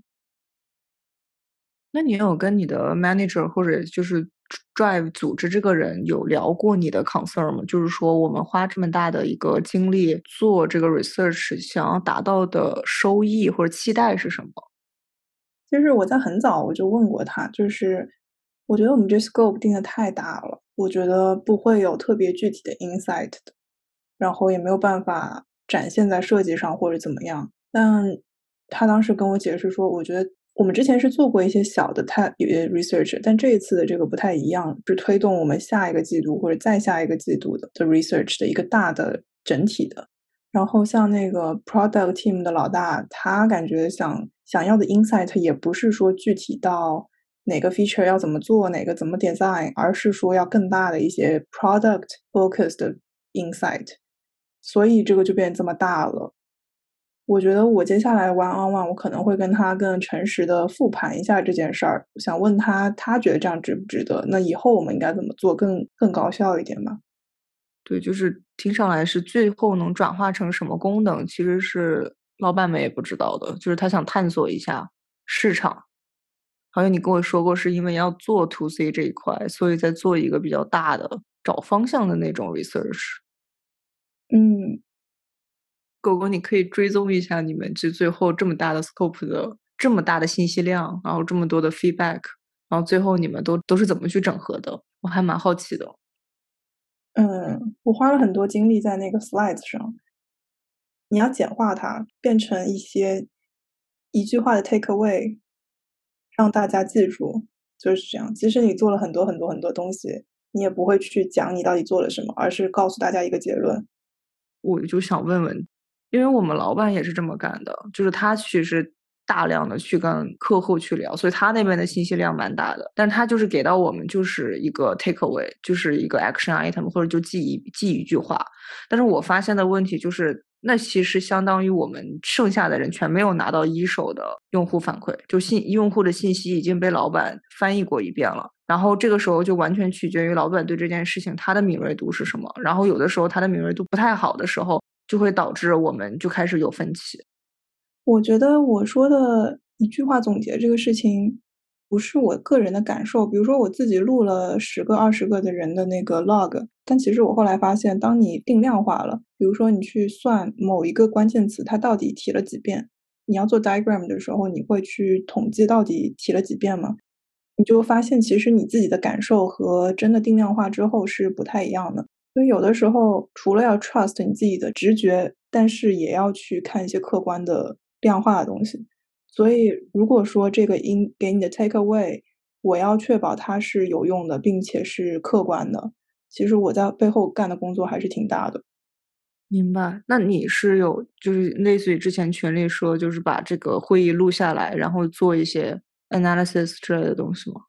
那你有跟你的 manager 或者就是 drive 组织这个人有聊过你的 concern 吗？就是说我们花这么大的一个精力做这个 research，想要达到的收益或者期待是什么？就是我在很早我就问过他，就是我觉得我们这 scope 定的太大了，我觉得不会有特别具体的 insight 的，然后也没有办法。展现在设计上或者怎么样，但他当时跟我解释说，我觉得我们之前是做过一些小的他 research，但这一次的这个不太一样，是推动我们下一个季度或者再下一个季度的的 research 的一个大的整体的。然后像那个 product team 的老大，他感觉想想要的 insight 也不是说具体到哪个 feature 要怎么做，哪个怎么 design，而是说要更大的一些 product focused insight。所以这个就变这么大了。我觉得我接下来 one on one，我可能会跟他更诚实的复盘一下这件事儿，想问他，他觉得这样值不值得？那以后我们应该怎么做更更高效一点吧？对，就是听上来是最后能转化成什么功能，其实是老板们也不知道的。就是他想探索一下市场，好像你跟我说过，是因为要做 to C 这一块，所以在做一个比较大的找方向的那种 research。嗯，狗狗，你可以追踪一下你们这最后这么大的 scope 的这么大的信息量，然后这么多的 feedback，然后最后你们都都是怎么去整合的？我还蛮好奇的。嗯，我花了很多精力在那个 slides 上，你要简化它，变成一些一句话的 take away，让大家记住，就是这样。即使你做了很多很多很多东西，你也不会去讲你到底做了什么，而是告诉大家一个结论。我就想问问，因为我们老板也是这么干的，就是他其实大量的去跟客户去聊，所以他那边的信息量蛮大的。但他就是给到我们就是一个 take away，就是一个 action item，或者就记一记一句话。但是我发现的问题就是，那其实相当于我们剩下的人全没有拿到一手的用户反馈，就信用户的信息已经被老板翻译过一遍了。然后这个时候就完全取决于老板对这件事情他的敏锐度是什么。然后有的时候他的敏锐度不太好的时候，就会导致我们就开始有分歧。我觉得我说的一句话总结这个事情，不是我个人的感受。比如说我自己录了十个、二十个的人的那个 log，但其实我后来发现，当你定量化了，比如说你去算某一个关键词它到底提了几遍，你要做 diagram 的时候，你会去统计到底提了几遍吗？你就发现，其实你自己的感受和真的定量化之后是不太一样的。所以有的时候，除了要 trust 你自己的直觉，但是也要去看一些客观的量化的东西。所以，如果说这个应给你的 take away，我要确保它是有用的，并且是客观的。其实我在背后干的工作还是挺大的。明白？那你是有就是类似于之前群里说，就是把这个会议录下来，然后做一些。analysis 之类的东西吗？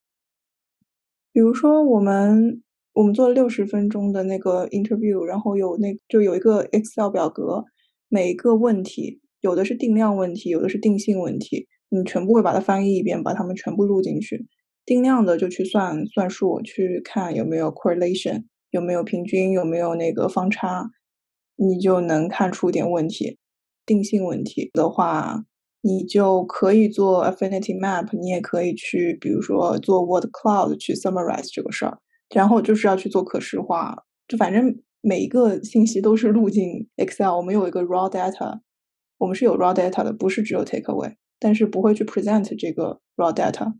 比如说，我们我们做了六十分钟的那个 interview，然后有那就有一个 Excel 表格，每一个问题有的是定量问题，有的是定性问题，你全部会把它翻译一遍，把它们全部录进去。定量的就去算算数，去看有没有 correlation，有没有平均，有没有那个方差，你就能看出点问题。定性问题的话。你就可以做 Affinity Map，你也可以去，比如说做 Word Cloud 去 summarize 这个事儿，然后就是要去做可视化，就反正每一个信息都是录进 Excel。我们有一个 raw data，我们是有 raw data 的，不是只有 takeaway，但是不会去 present 这个 raw data。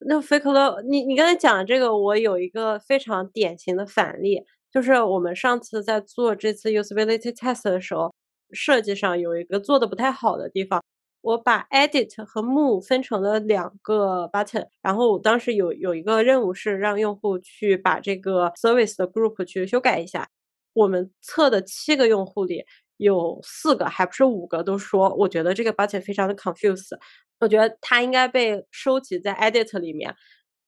那 Fake Log，你你刚才讲的这个，我有一个非常典型的反例，就是我们上次在做这次 usability test 的时候，设计上有一个做的不太好的地方。我把 edit 和 move 分成了两个 button，然后我当时有有一个任务是让用户去把这个 service 的 group 去修改一下。我们测的七个用户里有四个，还不是五个，都说我觉得这个 button 非常的 confuse，我觉得它应该被收集在 edit 里面。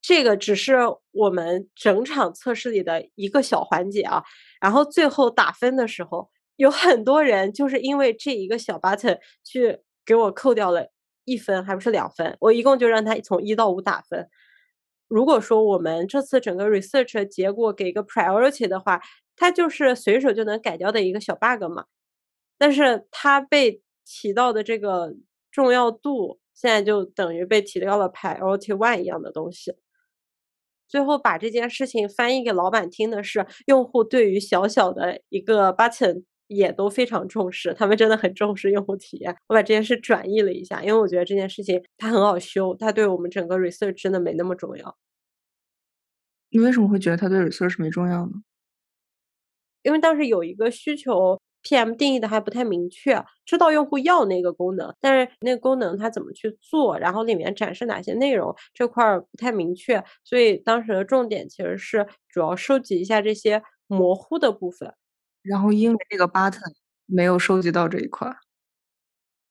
这个只是我们整场测试里的一个小环节啊。然后最后打分的时候，有很多人就是因为这一个小 button 去。给我扣掉了一分，还不是两分？我一共就让他从一到五打分。如果说我们这次整个 research 结果给个 priority 的话，它就是随手就能改掉的一个小 bug 嘛。但是它被提到的这个重要度，现在就等于被提到了 priority one 一样的东西。最后把这件事情翻译给老板听的是，用户对于小小的一个 button。也都非常重视，他们真的很重视用户体验。我把这件事转译了一下，因为我觉得这件事情它很好修，它对我们整个 research 真的没那么重要。你为什么会觉得它对 research 没重要呢？因为当时有一个需求，PM 定义的还不太明确，知道用户要那个功能，但是那个功能它怎么去做，然后里面展示哪些内容这块儿不太明确，所以当时的重点其实是主要收集一下这些模糊的部分。然后因为这个 button 没有收集到这一块，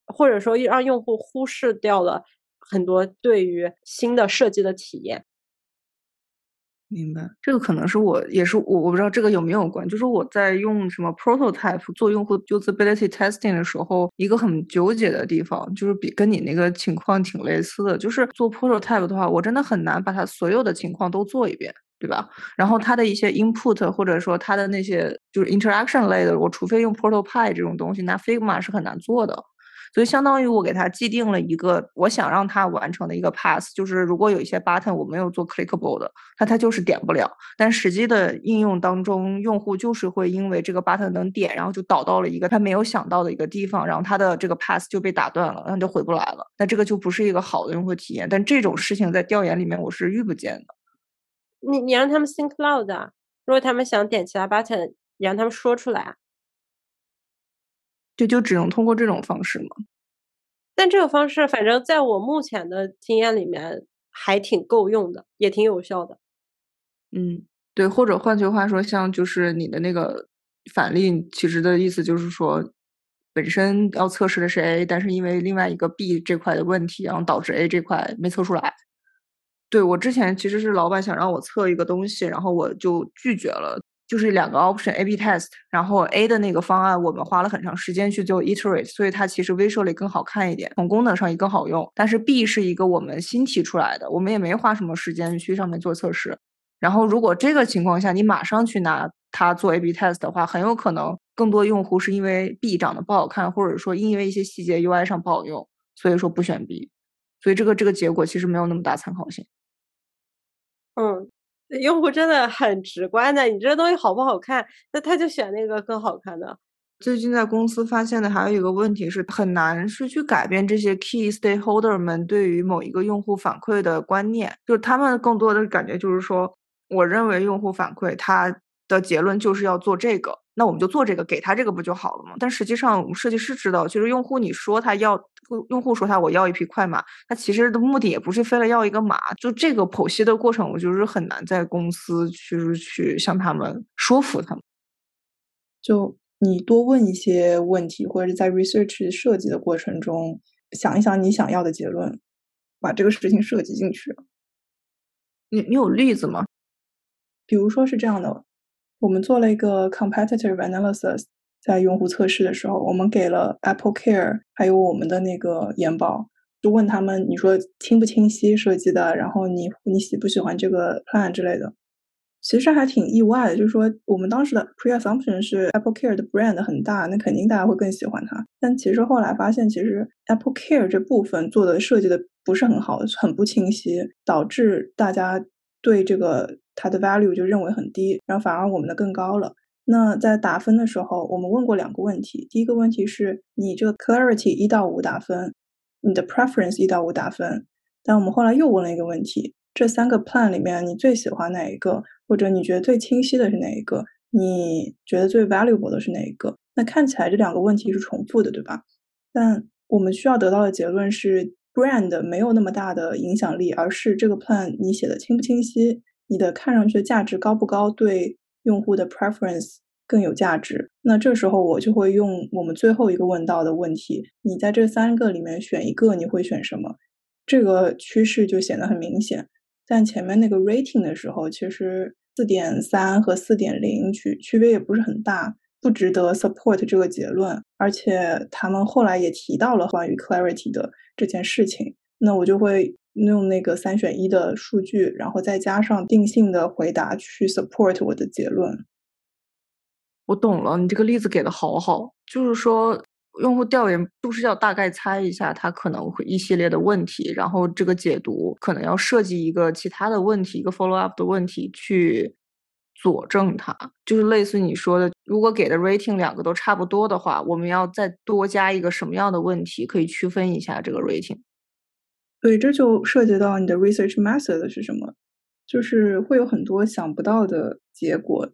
或者说让用户忽视掉了很多对于新的设计的体验。明白，这个可能是我也是我我不知道这个有没有关，就是我在用什么 prototype 做用户 usability testing 的时候，一个很纠结的地方，就是比跟你那个情况挺类似的，就是做 prototype 的话，我真的很难把它所有的情况都做一遍。对吧？然后它的一些 input 或者说它的那些就是 interaction 类的，我除非用 prototype 这种东西，拿 Figma 是很难做的。所以相当于我给他既定了一个我想让他完成的一个 path，就是如果有一些 button 我没有做 clickable 的，那它就是点不了。但实际的应用当中，用户就是会因为这个 button 能点，然后就导到了一个他没有想到的一个地方，然后他的这个 path 就被打断了，然后就回不来了。那这个就不是一个好的用户体验。但这种事情在调研里面我是遇不见的。你你让他们 think loud 啊！如果他们想点其他 button，你让他们说出来啊。就就只能通过这种方式吗？但这个方式，反正在我目前的经验里面还挺够用的，也挺有效的。嗯，对。或者换句话说，像就是你的那个反例，其实的意思就是说，本身要测试的是 A，但是因为另外一个 B 这块的问题，然后导致 A 这块没测出来。对我之前其实是老板想让我测一个东西，然后我就拒绝了，就是两个 option A/B test，然后 A 的那个方案我们花了很长时间去做 iterate，所以它其实 visually 更好看一点，从功能上也更好用。但是 B 是一个我们新提出来的，我们也没花什么时间去上面做测试。然后如果这个情况下你马上去拿它做 A/B test 的话，很有可能更多用户是因为 B 长得不好看，或者说因为一些细节 UI 上不好用，所以说不选 B。所以这个这个结果其实没有那么大参考性。嗯，用户真的很直观的，你这东西好不好看，那他就选那个更好看的。最近在公司发现的还有一个问题是，很难是去改变这些 key stakeholder 们对于某一个用户反馈的观念，就是他们更多的感觉就是说，我认为用户反馈他的结论就是要做这个。那我们就做这个，给他这个不就好了吗？但实际上，我们设计师知道，其实用户你说他要，用户说他我要一匹快马，他其实的目的也不是非得要一个马。就这个剖析的过程，我就是很难在公司去去向他们说服他们。就你多问一些问题，或者是在 research 设计的过程中，想一想你想要的结论，把这个事情设计进去。你你有例子吗？比如说是这样的。我们做了一个 competitive analysis，在用户测试的时候，我们给了 Apple Care 还有我们的那个研保，就问他们，你说清不清晰设计的，然后你你喜不喜欢这个 plan 之类的。其实还挺意外的，就是说我们当时的 pre-assumption 是 Apple Care 的 brand 很大，那肯定大家会更喜欢它。但其实后来发现，其实 Apple Care 这部分做的设计的不是很好，很不清晰，导致大家对这个它的 value 就认为很低，然后反而我们的更高了。那在打分的时候，我们问过两个问题，第一个问题是你这个 clarity 一到五打分，你的 preference 一到五打分。但我们后来又问了一个问题，这三个 plan 里面你最喜欢哪一个？或者你觉得最清晰的是哪一个？你觉得最 valuable 的是哪一个？那看起来这两个问题是重复的，对吧？但我们需要得到的结论是，brand 没有那么大的影响力，而是这个 plan 你写的清不清晰，你的看上去的价值高不高，对用户的 preference 更有价值。那这时候我就会用我们最后一个问到的问题：你在这三个里面选一个，你会选什么？这个趋势就显得很明显。但前面那个 rating 的时候，其实四点三和四点零区区别也不是很大，不值得 support 这个结论。而且他们后来也提到了关于 clarity 的这件事情，那我就会用那个三选一的数据，然后再加上定性的回答去 support 我的结论。我懂了，你这个例子给的好好，就是说。用户调研不是要大概猜一下他可能会一系列的问题，然后这个解读可能要设计一个其他的问题，一个 follow up 的问题去佐证它，就是类似你说的，如果给的 rating 两个都差不多的话，我们要再多加一个什么样的问题可以区分一下这个 rating？对，这就涉及到你的 research method 是什么，就是会有很多想不到的结果。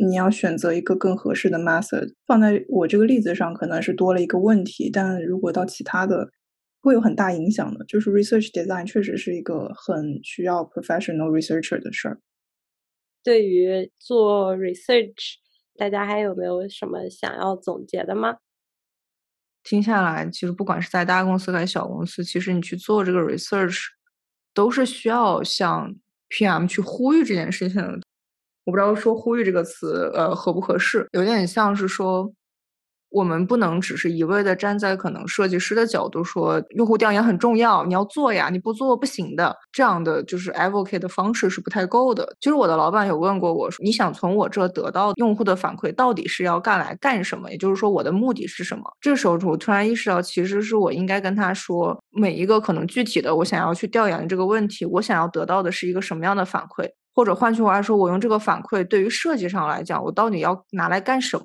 你要选择一个更合适的 method，放在我这个例子上可能是多了一个问题，但如果到其他的，会有很大影响的。就是 research design 确实是一个很需要 professional researcher 的事儿。对于做 research，大家还有没有什么想要总结的吗？听下来，其实不管是在大公司还是小公司，其实你去做这个 research，都是需要向 PM 去呼吁这件事情的。我不知道说“呼吁”这个词，呃，合不合适？有点像是说，我们不能只是一味的站在可能设计师的角度说，用户调研很重要，你要做呀，你不做不行的。这样的就是 advocate 的方式是不太够的。其实我的老板有问过我，你想从我这得到用户的反馈，到底是要干来干什么？也就是说，我的目的是什么？这时候我突然意识到，其实是我应该跟他说，每一个可能具体的我想要去调研的这个问题，我想要得到的是一个什么样的反馈。或者换句话说，我用这个反馈对于设计上来讲，我到底要拿来干什么？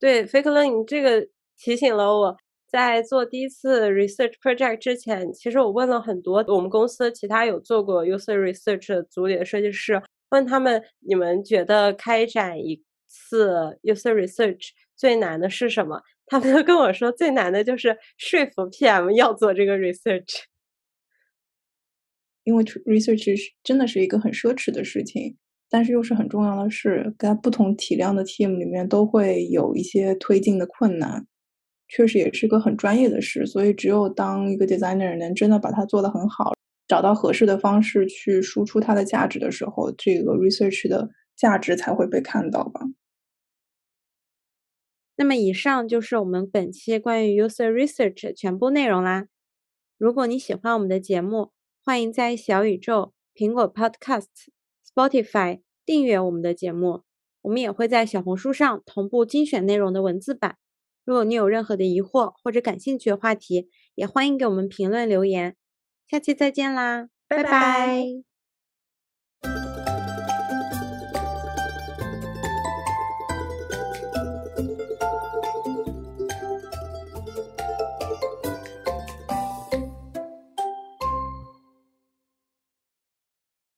对，Fake Learning 这个提醒了我，在做第一次 research project 之前，其实我问了很多我们公司其他有做过 user research 的组里的设计师，问他们你们觉得开展一次 user research 最难的是什么？他们都跟我说，最难的就是说服 PM 要做这个 research。因为 research 是真的是一个很奢侈的事情，但是又是很重要的事。在不同体量的 team 里面，都会有一些推进的困难，确实也是个很专业的事。所以，只有当一个 designer 能真的把它做得很好，找到合适的方式去输出它的价值的时候，这个 research 的价值才会被看到吧。那么，以上就是我们本期关于 user research 的全部内容啦。如果你喜欢我们的节目，欢迎在小宇宙、苹果 Podcast、Spotify 订阅我们的节目。我们也会在小红书上同步精选内容的文字版。如果你有任何的疑惑或者感兴趣的话题，也欢迎给我们评论留言。下期再见啦，拜拜。